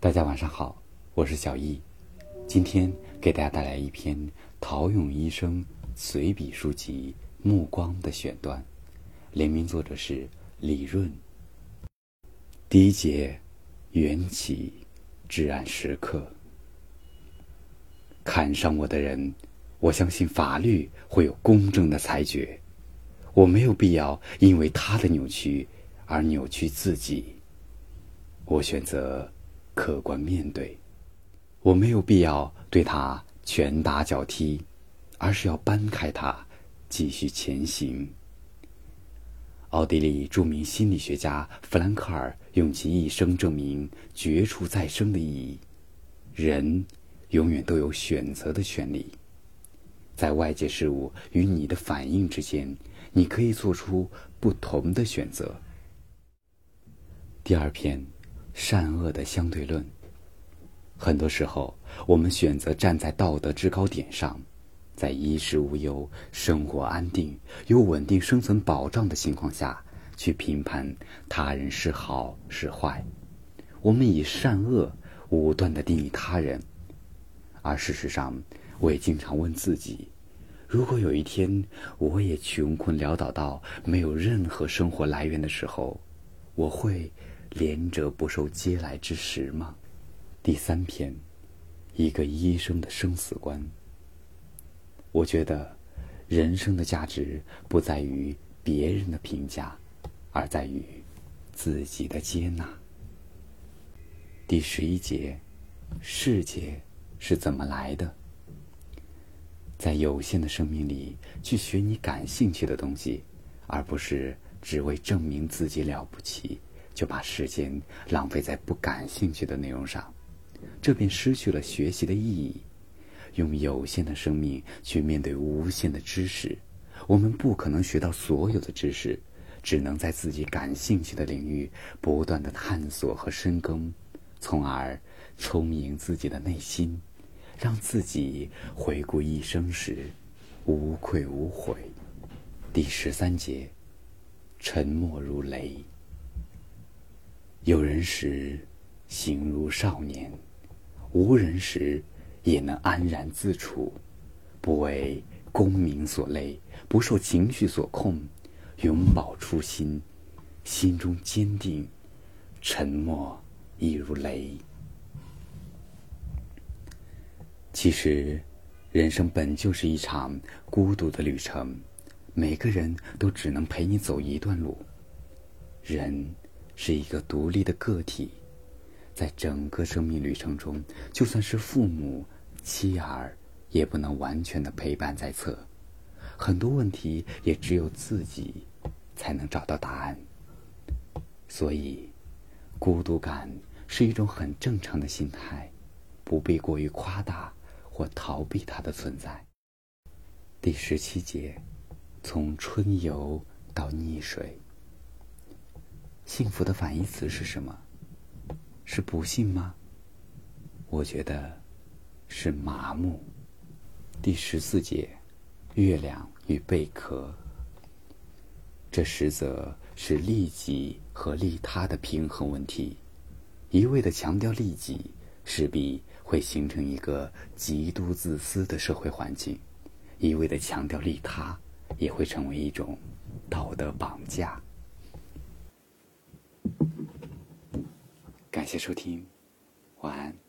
大家晚上好，我是小易，今天给大家带来一篇陶勇医生随笔书籍《目光》的选段，联名作者是李润。第一节，缘起，至暗时刻。看上我的人，我相信法律会有公正的裁决，我没有必要因为他的扭曲而扭曲自己。我选择。客观面对，我没有必要对他拳打脚踢，而是要搬开他，继续前行。奥地利著名心理学家弗兰克尔用其一生证明绝处再生的意义：人永远都有选择的权利，在外界事物与你的反应之间，你可以做出不同的选择。第二篇。善恶的相对论。很多时候，我们选择站在道德制高点上，在衣食无忧、生活安定、有稳定生存保障的情况下去评判他人是好是坏。我们以善恶武断的定义他人，而事实上，我也经常问自己：如果有一天我也穷困潦倒到没有任何生活来源的时候，我会？连者不受嗟来之食吗？第三篇，一个医生的生死观。我觉得，人生的价值不在于别人的评价，而在于自己的接纳。第十一节，世界是怎么来的？在有限的生命里，去学你感兴趣的东西，而不是只为证明自己了不起。就把时间浪费在不感兴趣的内容上，这便失去了学习的意义。用有限的生命去面对无限的知识，我们不可能学到所有的知识，只能在自己感兴趣的领域不断的探索和深耕，从而充盈自己的内心，让自己回顾一生时无愧无悔。第十三节，沉默如雷。有人时，形如少年；无人时，也能安然自处，不为功名所累，不受情绪所控，永葆初心，心中坚定，沉默亦如雷。其实，人生本就是一场孤独的旅程，每个人都只能陪你走一段路。人。是一个独立的个体，在整个生命旅程中，就算是父母、妻儿，也不能完全的陪伴在侧。很多问题也只有自己才能找到答案。所以，孤独感是一种很正常的心态，不必过于夸大或逃避它的存在。第十七节，从春游到溺水。幸福的反义词是什么？是不幸吗？我觉得是麻木。第十四节，月亮与贝壳。这实则是利己和利他的平衡问题。一味的强调利己，势必会形成一个极度自私的社会环境；一味的强调利他，也会成为一种道德绑架。感谢收听，晚安。